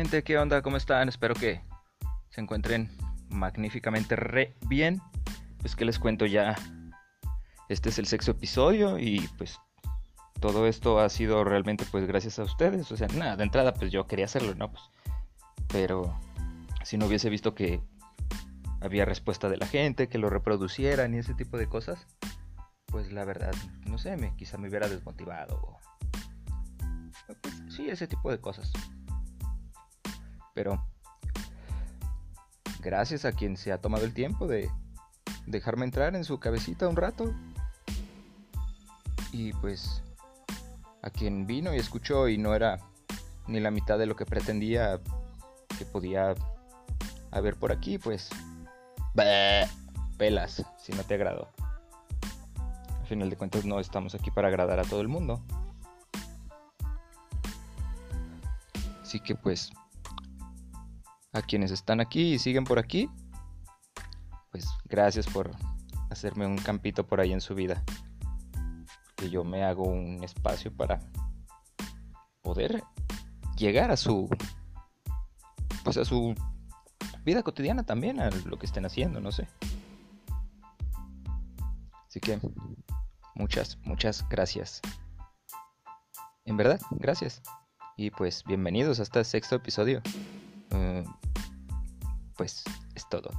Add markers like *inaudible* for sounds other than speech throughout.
Gente, ¿qué onda? ¿Cómo están? Espero que se encuentren magníficamente re bien. Pues que les cuento ya. Este es el sexto episodio y pues todo esto ha sido realmente pues gracias a ustedes. O sea, nada, de entrada pues yo quería hacerlo, ¿no? Pues, pero si no hubiese visto que había respuesta de la gente, que lo reproducieran y ese tipo de cosas, pues la verdad, no sé, me, quizá me hubiera desmotivado. Pues, sí, ese tipo de cosas. Pero gracias a quien se ha tomado el tiempo de dejarme entrar en su cabecita un rato. Y pues a quien vino y escuchó y no era ni la mitad de lo que pretendía que podía haber por aquí, pues pelas si no te agrado. Al final de cuentas no estamos aquí para agradar a todo el mundo. Así que pues a quienes están aquí y siguen por aquí, pues gracias por hacerme un campito por ahí en su vida. Que yo me hago un espacio para poder llegar a su pues a su vida cotidiana también, a lo que estén haciendo, no sé. Así que muchas, muchas gracias. En verdad, gracias. Y pues bienvenidos a este sexto episodio. Uh, pues es todo.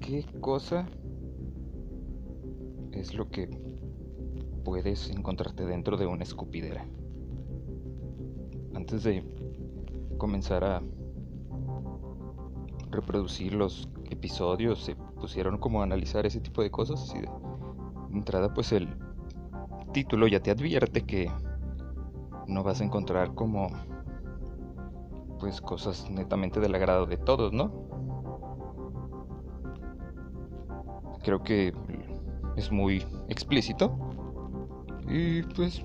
¿Qué cosa es lo que puedes encontrarte dentro de una escupidera? antes de comenzar a reproducir los episodios, se pusieron como a analizar ese tipo de cosas y de entrada pues el título ya te advierte que no vas a encontrar como pues cosas netamente del agrado de todos, ¿no? Creo que es muy explícito y pues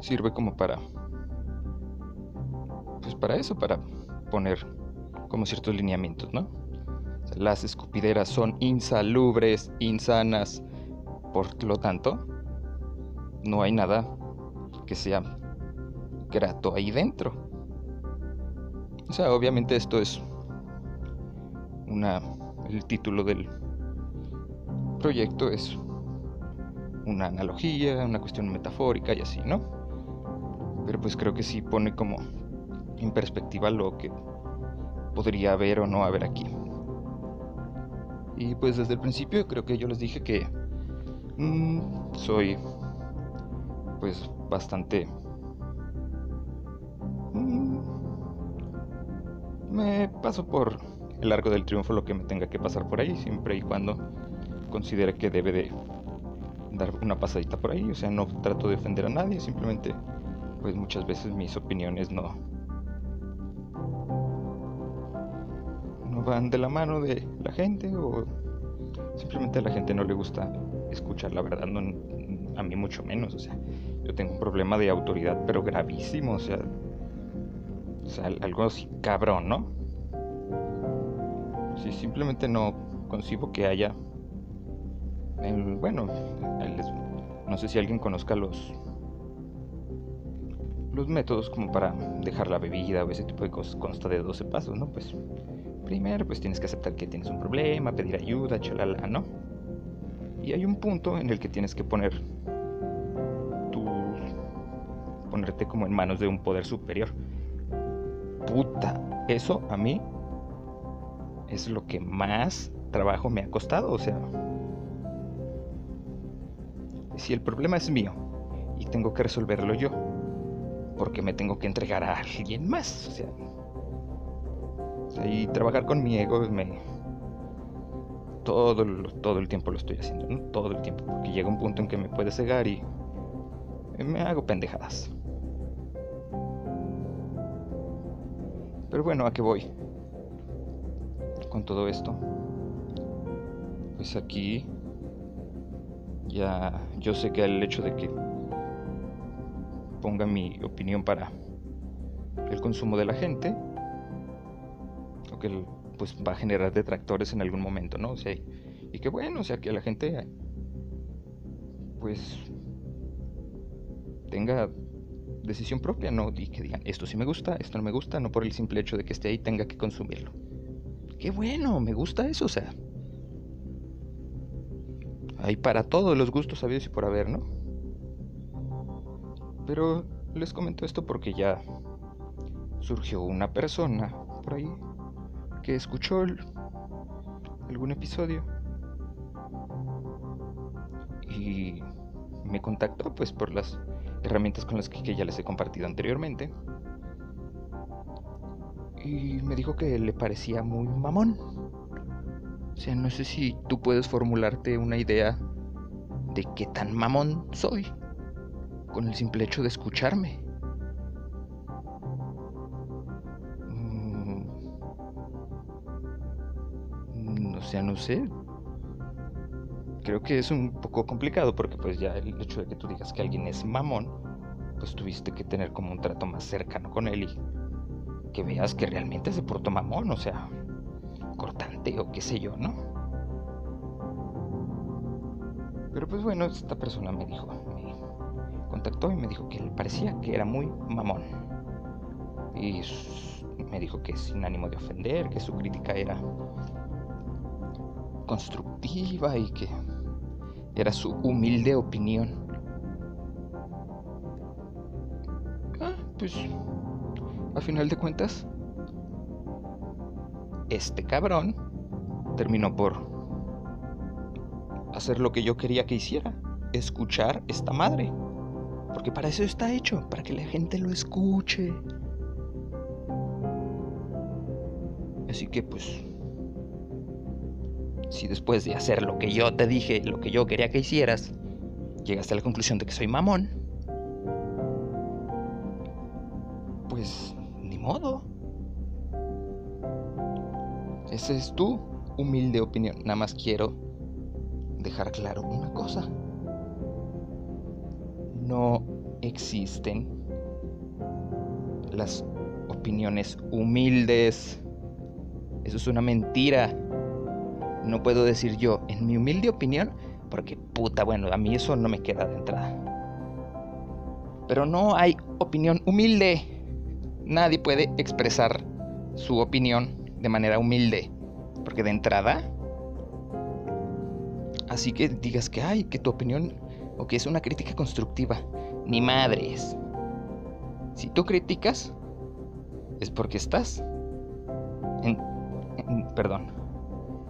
sirve como para pues para eso, para poner como ciertos lineamientos, ¿no? Las escupideras son insalubres, insanas, por lo tanto, no hay nada que sea grato ahí dentro. O sea, obviamente esto es una el título del proyecto es una analogía, una cuestión metafórica y así, ¿no? Pero pues creo que sí pone como en perspectiva lo que podría haber o no haber aquí. Y pues desde el principio creo que yo les dije que mm, soy pues bastante... Mm, me paso por el largo del triunfo lo que me tenga que pasar por ahí, siempre y cuando considere que debe de dar una pasadita por ahí. O sea, no trato de defender a nadie, simplemente pues muchas veces mis opiniones no, van de la mano de la gente o simplemente a la gente no le gusta escuchar la verdad, no, a mí mucho menos, o sea, yo tengo un problema de autoridad pero gravísimo, o sea, o sea algo así cabrón, ¿no? Si simplemente no concibo que haya, bueno, no sé si alguien conozca los los métodos como para dejar la bebida o ese tipo de cosas consta de 12 pasos, ¿no? Pues primero pues tienes que aceptar que tienes un problema, pedir ayuda, chalala, ¿no? Y hay un punto en el que tienes que poner tu ponerte como en manos de un poder superior. Puta, eso a mí es lo que más trabajo me ha costado, o sea, si el problema es mío y tengo que resolverlo yo, porque me tengo que entregar a alguien más, o sea, y trabajar con mi ego me... Todo, todo el tiempo lo estoy haciendo, ¿no? Todo el tiempo. Porque llega un punto en que me puede cegar y me hago pendejadas. Pero bueno, ¿a qué voy? Con todo esto. Pues aquí ya yo sé que el hecho de que exponga mi opinión para el consumo de la gente, o que pues va a generar detractores en algún momento, ¿no? O sea, y que bueno, o sea, que la gente pues tenga decisión propia, ¿no? Y que digan, esto sí me gusta, esto no me gusta, no por el simple hecho de que esté ahí tenga que consumirlo. Qué bueno, me gusta eso, o sea. Hay para todos los gustos sabidos y por haber, ¿no? Pero les comento esto porque ya surgió una persona por ahí que escuchó algún episodio y me contactó pues por las herramientas con las que, ya les he compartido anteriormente y me dijo que le parecía muy mamón. Sea, no sé si tú puedes formularte una idea de qué tan mamón soy con el simple hecho de escucharme. Mm, o sea, no sé. Creo que es un poco complicado porque pues ya el hecho de que tú digas que alguien es mamón, pues tuviste que tener como un trato más cercano con él y que veas que realmente se portó mamón, o sea, cortante o qué sé yo, ¿no? Pero pues bueno, esta persona me dijo, contactó y me dijo que le parecía que era muy mamón. Y me dijo que sin ánimo de ofender, que su crítica era constructiva y que era su humilde opinión. Ah, pues a final de cuentas, este cabrón terminó por hacer lo que yo quería que hiciera, escuchar esta madre. Porque para eso está hecho, para que la gente lo escuche. Así que pues, si después de hacer lo que yo te dije, lo que yo quería que hicieras, llegaste a la conclusión de que soy mamón, pues ni modo. Esa es tu humilde opinión. Nada más quiero dejar claro una cosa no existen las opiniones humildes. Eso es una mentira. No puedo decir yo, en mi humilde opinión, porque puta, bueno, a mí eso no me queda de entrada. Pero no hay opinión humilde. Nadie puede expresar su opinión de manera humilde. Porque de entrada, así que digas que, ay, que tu opinión o que es una crítica constructiva. Ni madres. Si tú criticas, es porque estás en, perdón,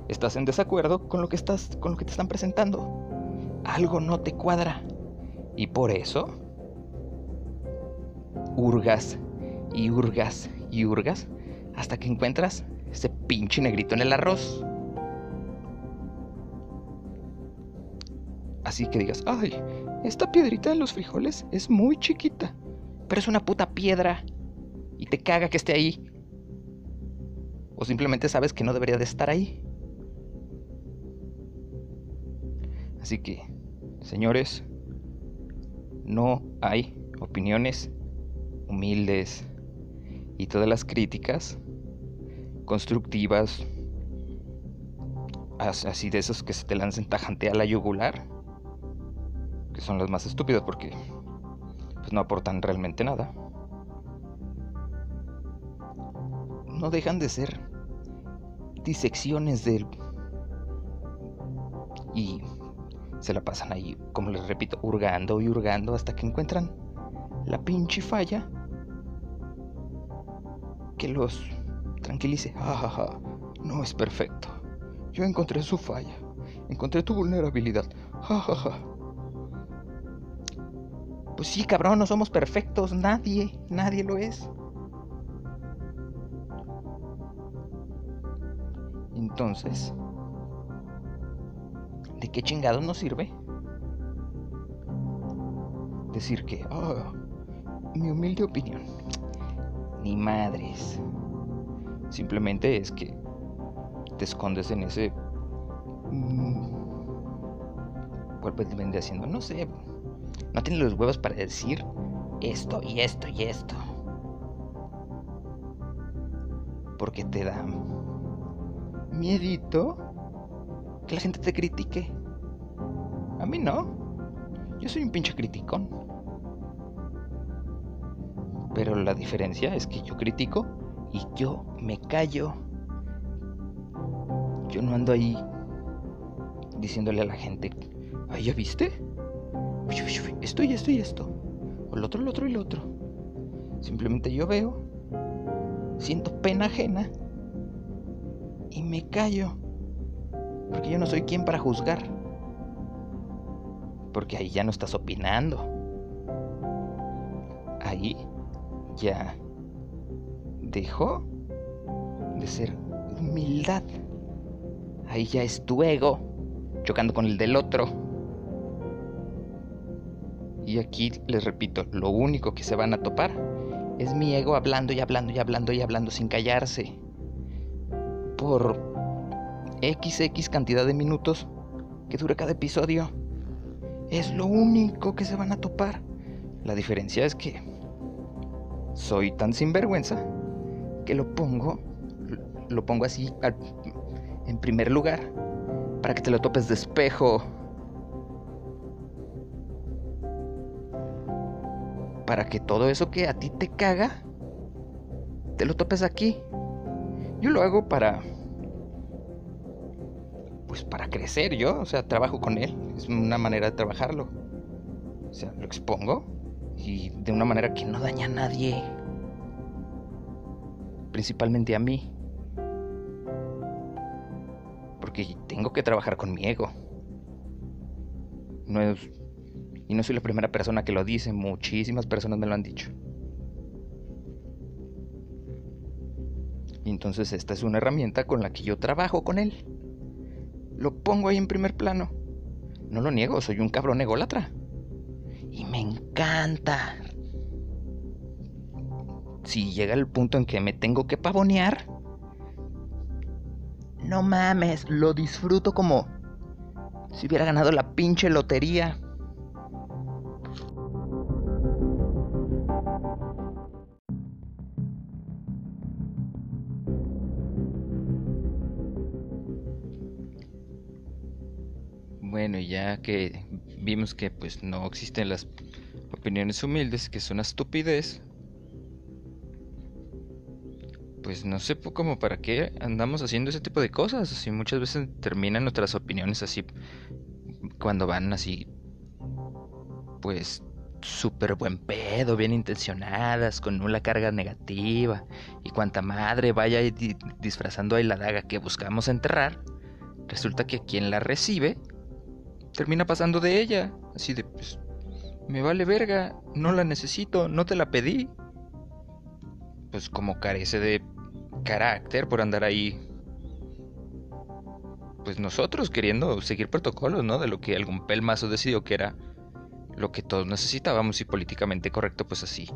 estás en desacuerdo con lo que estás con lo que te están presentando. Algo no te cuadra y por eso hurgas y hurgas y hurgas hasta que encuentras ese pinche negrito en el arroz. Así que digas, ay, esta piedrita de los frijoles es muy chiquita, pero es una puta piedra y te caga que esté ahí. O simplemente sabes que no debería de estar ahí. Así que, señores, no hay opiniones humildes y todas las críticas constructivas, así de esos que se te lancen tajante a la yugular, que son las más estúpidas porque pues no aportan realmente nada. No dejan de ser disecciones del y se la pasan ahí, como les repito, hurgando y hurgando hasta que encuentran la pinche falla que los tranquilice. Jajaja, no es perfecto. Yo encontré su falla, encontré tu vulnerabilidad. Jajaja. Pues sí, cabrón, no somos perfectos, nadie, nadie lo es. Entonces, ¿de qué chingado nos sirve? Decir que, oh, mi humilde opinión, ni madres. Simplemente es que te escondes en ese... Mm, ¿Cuál pues vende haciendo? No sé, no tiene los huevos para decir esto y esto y esto. Porque te da miedito que la gente te critique. A mí no. Yo soy un pinche criticón. Pero la diferencia es que yo critico y yo me callo. Yo no ando ahí diciéndole a la gente, ay, ¿ya viste? Esto y esto y esto. O el otro, el otro y el otro. Simplemente yo veo, siento pena ajena y me callo. Porque yo no soy quien para juzgar. Porque ahí ya no estás opinando. Ahí ya dejó de ser humildad. Ahí ya es tu ego chocando con el del otro. Y aquí les repito, lo único que se van a topar es mi ego hablando y hablando y hablando y hablando sin callarse. Por XX cantidad de minutos que dura cada episodio. Es lo único que se van a topar. La diferencia es que soy tan sinvergüenza que lo pongo, lo pongo así en primer lugar, para que te lo topes de espejo. Para que todo eso que a ti te caga, te lo topes aquí. Yo lo hago para... Pues para crecer yo, o sea, trabajo con él. Es una manera de trabajarlo. O sea, lo expongo y de una manera que no daña a nadie. Principalmente a mí. Porque tengo que trabajar con mi ego. No y no soy la primera persona que lo dice, muchísimas personas me lo han dicho. Y entonces esta es una herramienta con la que yo trabajo con él. Lo pongo ahí en primer plano. No lo niego, soy un cabrón ególatra. Y me encanta. Si llega el punto en que me tengo que pavonear, no mames, lo disfruto como si hubiera ganado la pinche lotería. Bueno, ya que vimos que pues no existen las opiniones humildes, que es una estupidez, pues no sé cómo para qué andamos haciendo ese tipo de cosas. Así muchas veces terminan nuestras opiniones así cuando van así, pues súper buen pedo, bien intencionadas, con una carga negativa y cuanta madre vaya disfrazando ahí la daga que buscamos enterrar, resulta que quien la recibe termina pasando de ella, así de pues me vale verga, no la necesito, no te la pedí. Pues como carece de carácter por andar ahí. Pues nosotros queriendo seguir protocolos, ¿no? De lo que algún pelmazo decidió que era lo que todos necesitábamos y políticamente correcto, pues así.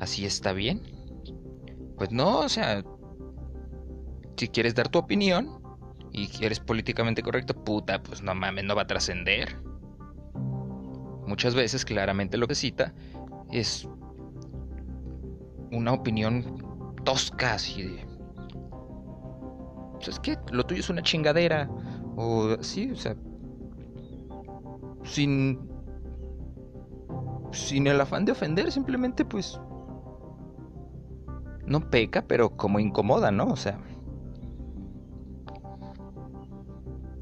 Así está bien. Pues no, o sea, si quieres dar tu opinión y quieres políticamente correcto, puta, pues no mames, no va a trascender. Muchas veces claramente lo que cita es una opinión tosca, así de... Pues es que lo tuyo es una chingadera. O sí, o sea... Sin... Sin el afán de ofender, simplemente pues... No peca, pero como incomoda, ¿no? O sea...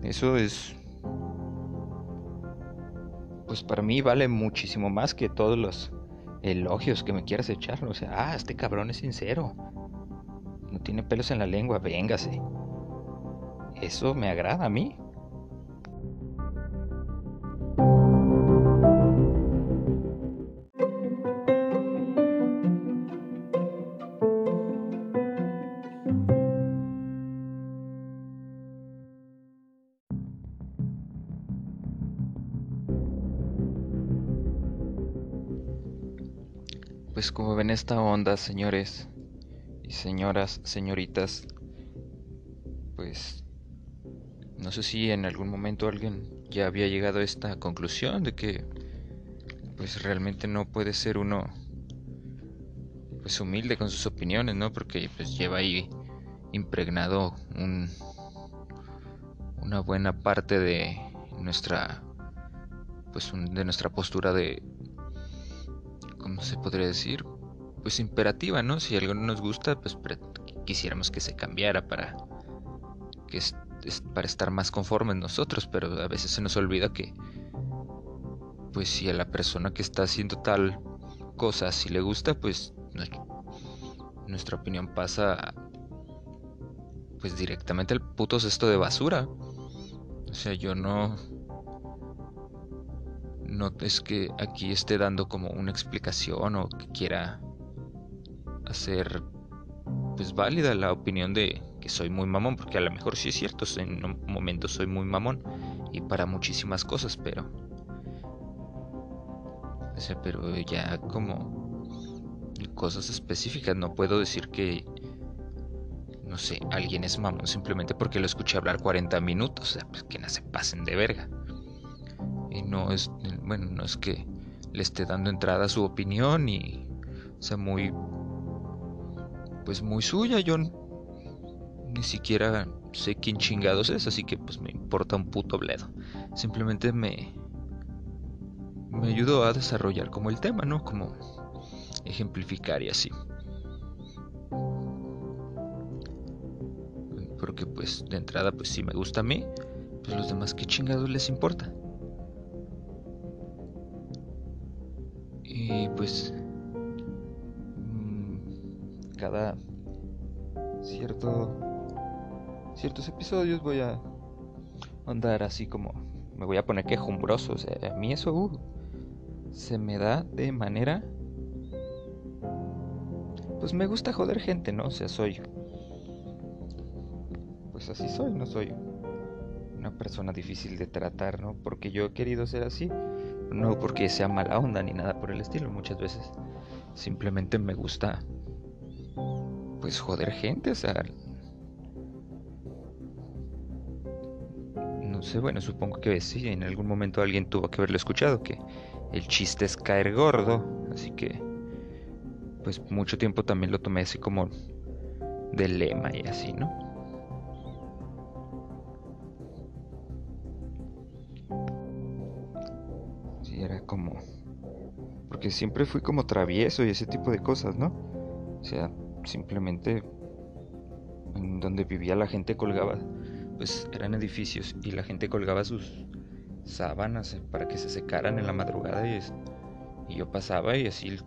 Eso es pues para mí vale muchísimo más que todos los elogios que me quieras echar. O sea, ah, este cabrón es sincero. No tiene pelos en la lengua, véngase. Eso me agrada a mí. Ven esta onda, señores y señoras, señoritas, pues no sé si en algún momento alguien ya había llegado a esta conclusión de que pues realmente no puede ser uno pues humilde con sus opiniones, ¿no? Porque pues lleva ahí impregnado un, una buena parte de nuestra pues de nuestra postura de ¿cómo se podría decir? Pues imperativa, ¿no? Si algo no nos gusta, pues quisiéramos que se cambiara para que para estar más conformes nosotros, pero a veces se nos olvida que pues si a la persona que está haciendo tal cosa si le gusta, pues nuestra opinión pasa pues directamente al puto cesto de basura. O sea, yo no no es que aquí esté dando como una explicación o que quiera hacer pues válida la opinión de que soy muy mamón, porque a lo mejor sí es cierto, en un momento soy muy mamón y para muchísimas cosas, pero o pero ya como cosas específicas, no puedo decir que no sé, alguien es mamón simplemente porque lo escuché hablar 40 minutos, o sea, pues que no se pasen de verga. Y no es, bueno, no es que le esté dando entrada a su opinión y sea muy pues muy suya, yo ni siquiera sé quién chingados es, así que pues me importa un puto bledo. Simplemente me me ayudó a desarrollar como el tema, ¿no? Como ejemplificar y así. Porque pues de entrada pues si me gusta a mí, pues los demás qué chingados les importa. Y pues cada cierto ciertos episodios voy a andar así como me voy a poner quejumbroso, o sea, a mí eso uh, se me da de manera pues me gusta joder gente, ¿no? O sea, soy pues así soy, no soy una persona difícil de tratar, ¿no? Porque yo he querido ser así, no porque sea mala onda ni nada por el estilo, muchas veces simplemente me gusta pues joder gente, o sea, no sé, bueno, supongo que sí, en algún momento alguien tuvo que haberlo escuchado, que el chiste es caer gordo, así que pues mucho tiempo también lo tomé así como de lema y así, ¿no? Sí, era como... Porque siempre fui como travieso y ese tipo de cosas, ¿no? O sea, simplemente en donde vivía la gente colgaba, pues eran edificios y la gente colgaba sus sábanas para que se secaran en la madrugada y, y yo pasaba y así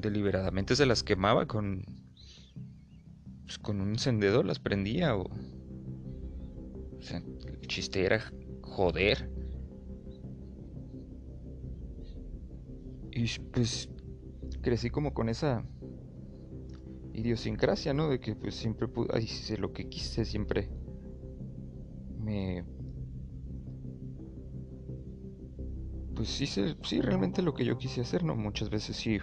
deliberadamente se las quemaba con pues, con un encendedor las prendía o, o sea, el chiste era joder. Y pues crecí como con esa idiosincrasia, ¿no? De que pues siempre pude, hice lo que quise, siempre me pues sí, sí, realmente lo que yo quise hacer, ¿no? Muchas veces sí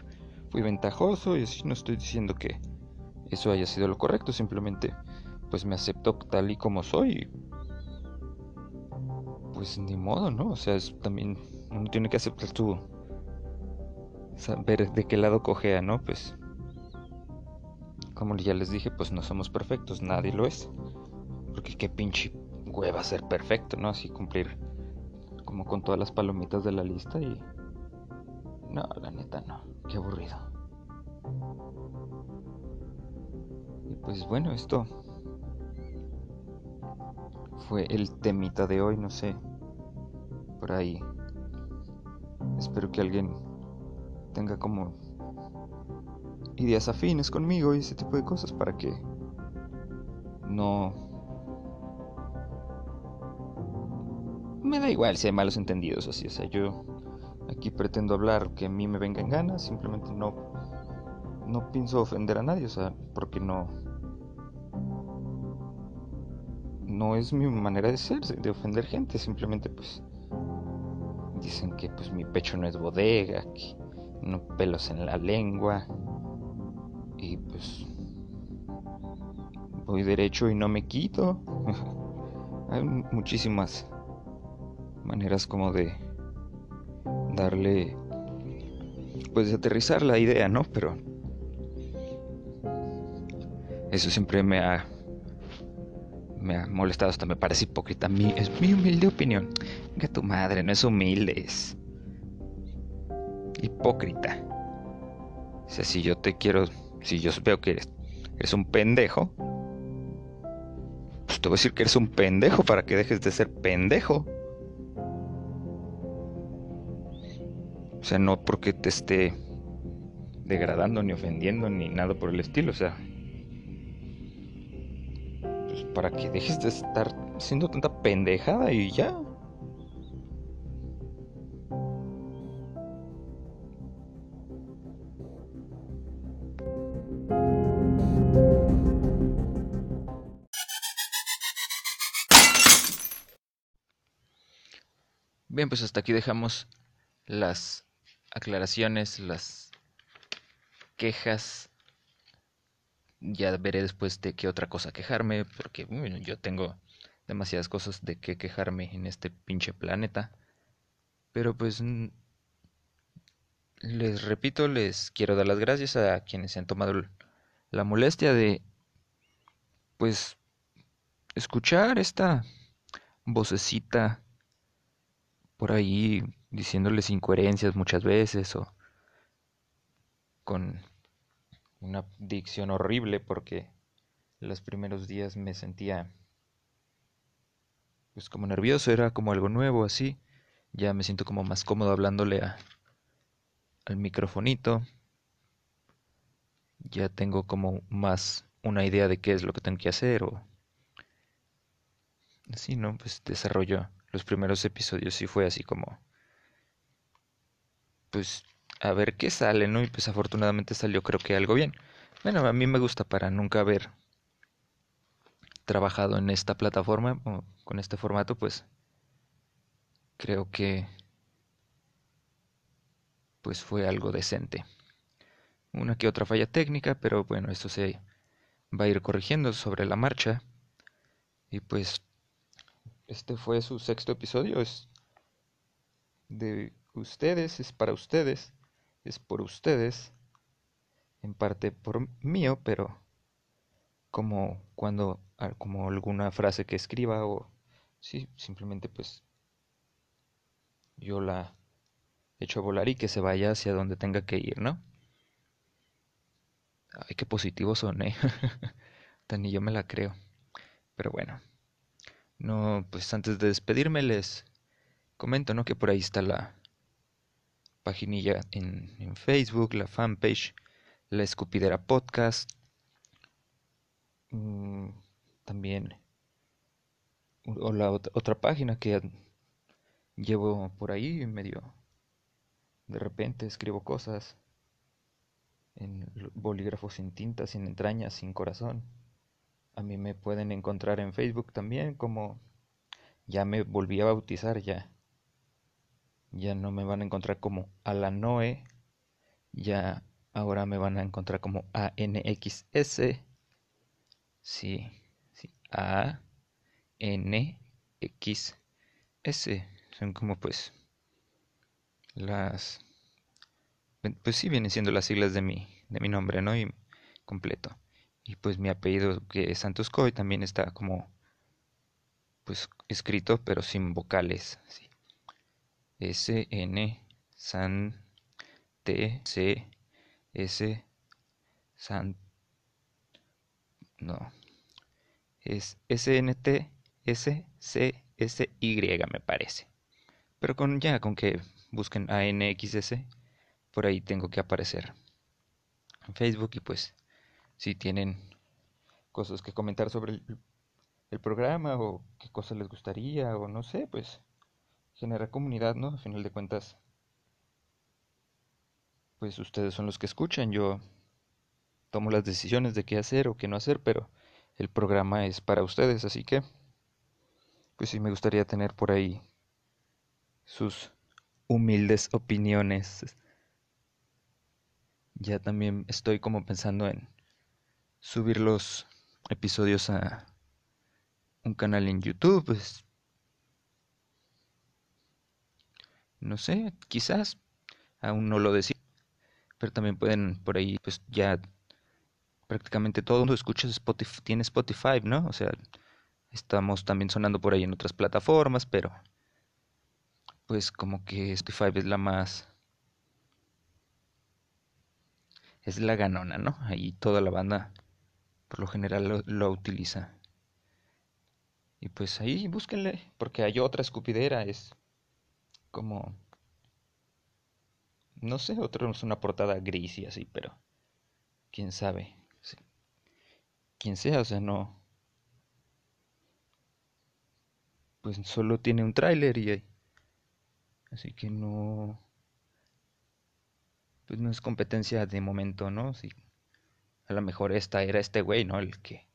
fui ventajoso y así no estoy diciendo que eso haya sido lo correcto, simplemente pues me acepto tal y como soy. Pues ni modo, ¿no? O sea, también uno tiene que aceptar tu saber de qué lado cojea, ¿no? Pues como ya les dije, pues no somos perfectos, nadie lo es. Porque qué pinche hueva ser perfecto, ¿no? Así cumplir como con todas las palomitas de la lista y... No, la neta no, qué aburrido. Y pues bueno, esto fue el temita de hoy, no sé. Por ahí. Espero que alguien tenga como ideas afines conmigo y ese tipo de cosas para que no me da igual si hay malos entendidos así, o sea, yo aquí pretendo hablar que a mí me venga en ganas, simplemente no no pienso ofender a nadie, o sea, porque no no es mi manera de ser, de ofender gente, simplemente pues dicen que pues mi pecho no es bodega, que no pelos en la lengua y pues voy derecho y no me quito. *laughs* Hay muchísimas maneras como de darle pues aterrizar la idea, ¿no? Pero eso siempre me ha me ha molestado, hasta me parece hipócrita. Es mi humilde opinión. Que tu madre no es humilde, es hipócrita. O sea, si yo te quiero, si yo veo que eres, eres un pendejo, pues te voy a decir que eres un pendejo para que dejes de ser pendejo. O sea, no porque te esté degradando, ni ofendiendo, ni nada por el estilo. O sea, pues para que dejes de estar siendo tanta pendejada y ya. Bien, pues hasta aquí dejamos las aclaraciones, las quejas. Ya veré después de qué otra cosa quejarme, porque yo tengo demasiadas cosas de qué quejarme en este pinche planeta. Pero pues les repito, les quiero dar las gracias a quienes se han tomado la molestia de pues escuchar esta vocecita por ahí diciéndoles incoherencias muchas veces o con una dicción horrible porque los primeros días me sentía pues como nervioso, era como algo nuevo así. Ya me siento como más cómodo hablándole al microfonito. Ya tengo como más una idea de qué es lo que tengo que hacer o así, ¿no? Pues desarrollo los primeros episodios sí fue así como pues a ver qué sale, ¿no? Y pues afortunadamente salió creo que algo bien. Bueno, a mí me gusta para nunca haber trabajado en esta plataforma o con este formato, pues creo que pues fue algo decente. Una que otra falla técnica, pero bueno, esto se va a ir corrigiendo sobre la marcha. Y pues este fue su sexto episodio, es de ustedes, es para ustedes, es por ustedes, en parte por mío, pero como cuando, como alguna frase que escriba o sí, simplemente pues yo la echo a volar y que se vaya hacia donde tenga que ir, ¿no? Ay, qué positivo son, ¿eh? *laughs* Ni yo me la creo. Pero bueno. No, pues antes de despedirme les comento, ¿no? Que por ahí está la, paginilla en, Facebook, la fanpage, La Escupidera Podcast. Mm, también o la otra página que llevo por ahí medio de repente escribo cosas en bolígrafo sin tinta, sin entrañas, sin corazón. A mí me pueden encontrar en Facebook también como ya me volví a bautizar ya ya no me van a encontrar como Alanoe, ya ahora me van a encontrar como ANXS. Sí, sí, A N X S. Son como pues las pues sí vienen siendo las siglas de mi de mi nombre, ¿no? Y completo. Y pues mi apellido que es Santos Coy también está como pues escrito pero sin vocales, sí. S N T C S San no es S N T S C S Y me parece pero con ya con que busquen a N X S por ahí tengo que aparecer en Facebook y pues si tienen cosas que comentar sobre el, programa o qué cosas les gustaría o no sé pues generar comunidad, ¿no? A final de cuentas, pues ustedes son los que escuchan, yo tomo las decisiones de qué hacer o qué no hacer, pero el programa es para ustedes, así que, pues sí me gustaría tener por ahí sus humildes opiniones. Ya también estoy como pensando en subir los episodios a un canal en YouTube, pues No sé, quizás aún no lo decía. Pero también pueden por ahí, pues ya prácticamente todo el mundo escucha Spotify, tiene Spotify, ¿no? O sea, estamos también sonando por ahí en otras plataformas, pero pues como que Spotify es la más es la ganona, ¿no? Ahí toda la banda por lo general lo, utiliza. Y pues ahí búsquenle, porque hay otra escupidera, es como no sé, otro es una portada gris y así, pero quién sabe. Quién sea, o sea, no. Pues solo tiene un tráiler y así que no pues no es competencia de momento, ¿no? Si a lo mejor esta era este güey, ¿no? El que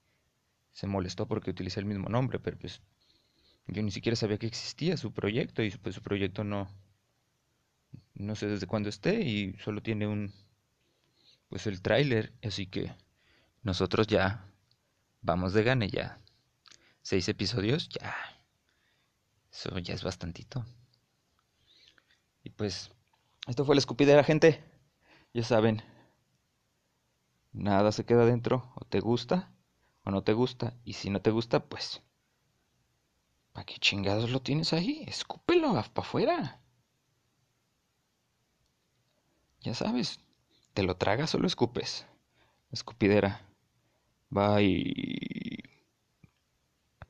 se molestó porque utilicé el mismo nombre, pero pues yo ni siquiera sabía que existía su proyecto y pues su proyecto no no sé desde cuándo esté y solo tiene un pues el tráiler, así que nosotros ya vamos de gane ya. Seis episodios, ya. Eso ya es bastantito. Y pues, esto fue la escupidera, gente. Ya saben, nada se queda dentro. O te gusta o no te gusta. Y si no te gusta, pues, ¿para qué chingados lo tienes ahí? Escúpelo para afuera. Ya sabes, ¿te lo tragas o lo escupes? Escupidera. Bye.